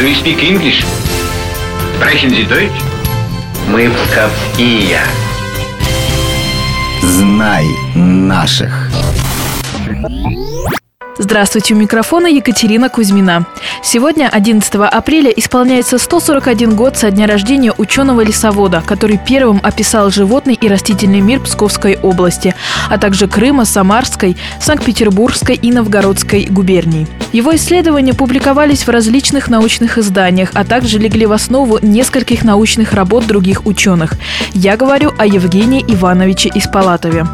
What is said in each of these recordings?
Do you speak English? Sprechen Sie Deutsch? Мы псковские. Знай наших. Здравствуйте, у микрофона Екатерина Кузьмина. Сегодня, 11 апреля, исполняется 141 год со дня рождения ученого-лесовода, который первым описал животный и растительный мир Псковской области, а также Крыма, Самарской, Санкт-Петербургской и Новгородской губерний. Его исследования публиковались в различных научных изданиях, а также легли в основу нескольких научных работ других ученых. Я говорю о Евгении Ивановиче Испалатове.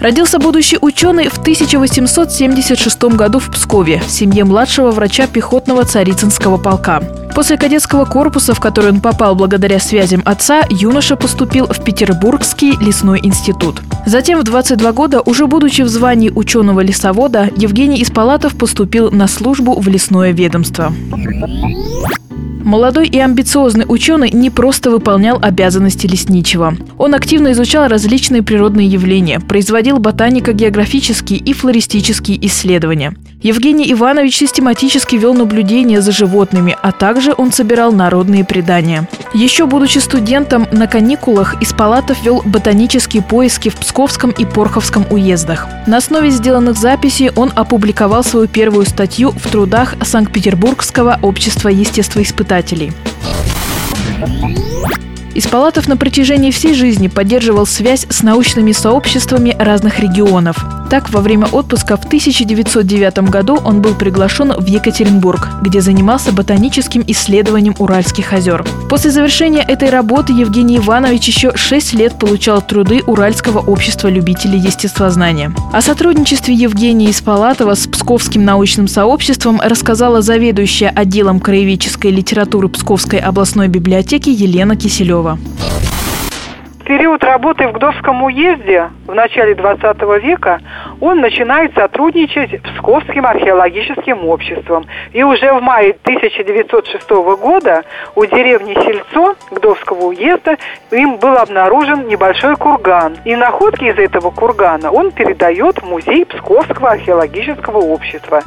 Родился будущий ученый в 1876 году в Пскове в семье младшего врача пехотного Царицынского полка. После кадетского корпуса, в который он попал благодаря связям отца, юноша поступил в Петербургский лесной институт. Затем в 22 года, уже будучи в звании ученого-лесовода, Евгений Испалатов поступил на службу в лесное ведомство. Молодой и амбициозный ученый не просто выполнял обязанности лесничего. Он активно изучал различные природные явления, производил ботанико-географические и флористические исследования. Евгений Иванович систематически вел наблюдения за животными, а также он собирал народные предания. Еще будучи студентом, на каникулах из палатов вел ботанические поиски в Псковском и Порховском уездах. На основе сделанных записей он опубликовал свою первую статью в трудах Санкт-Петербургского общества естествоиспытателей. Испалатов на протяжении всей жизни поддерживал связь с научными сообществами разных регионов. Так, во время отпуска в 1909 году он был приглашен в Екатеринбург, где занимался ботаническим исследованием Уральских озер. После завершения этой работы Евгений Иванович еще 6 лет получал труды Уральского общества любителей естествознания. О сотрудничестве Евгения Испалатова с Псковским научным сообществом рассказала заведующая отделом краеведческой литературы Псковской областной библиотеки Елена Киселева период работы в Гдовском уезде в начале 20 века он начинает сотрудничать с Псковским археологическим обществом. И уже в мае 1906 года у деревни Сельцо Гдовского уезда им был обнаружен небольшой курган. И находки из этого кургана он передает в музей Псковского археологического общества.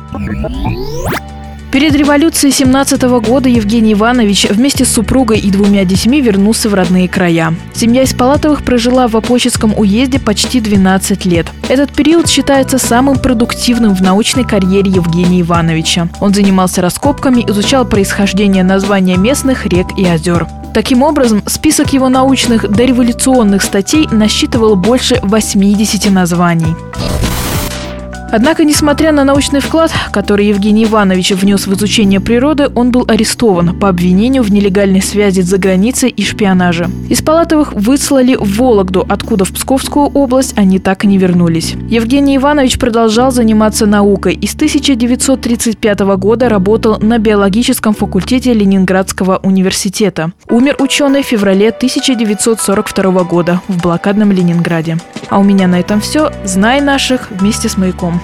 Перед революцией 17 года Евгений Иванович вместе с супругой и двумя детьми вернулся в родные края. Семья из Палатовых прожила в Апоческом уезде почти 12 лет. Этот период считается самым продуктивным в научной карьере Евгения Ивановича. Он занимался раскопками, изучал происхождение названия местных рек и озер. Таким образом, список его научных дореволюционных статей насчитывал больше 80 названий. Однако, несмотря на научный вклад, который Евгений Иванович внес в изучение природы, он был арестован по обвинению в нелегальной связи за границей и шпионаже. Из Палатовых выслали в Вологду, откуда в Псковскую область они так и не вернулись. Евгений Иванович продолжал заниматься наукой и с 1935 года работал на биологическом факультете Ленинградского университета. Умер ученый в феврале 1942 года в блокадном Ленинграде. А у меня на этом все. Знай наших вместе с маяком.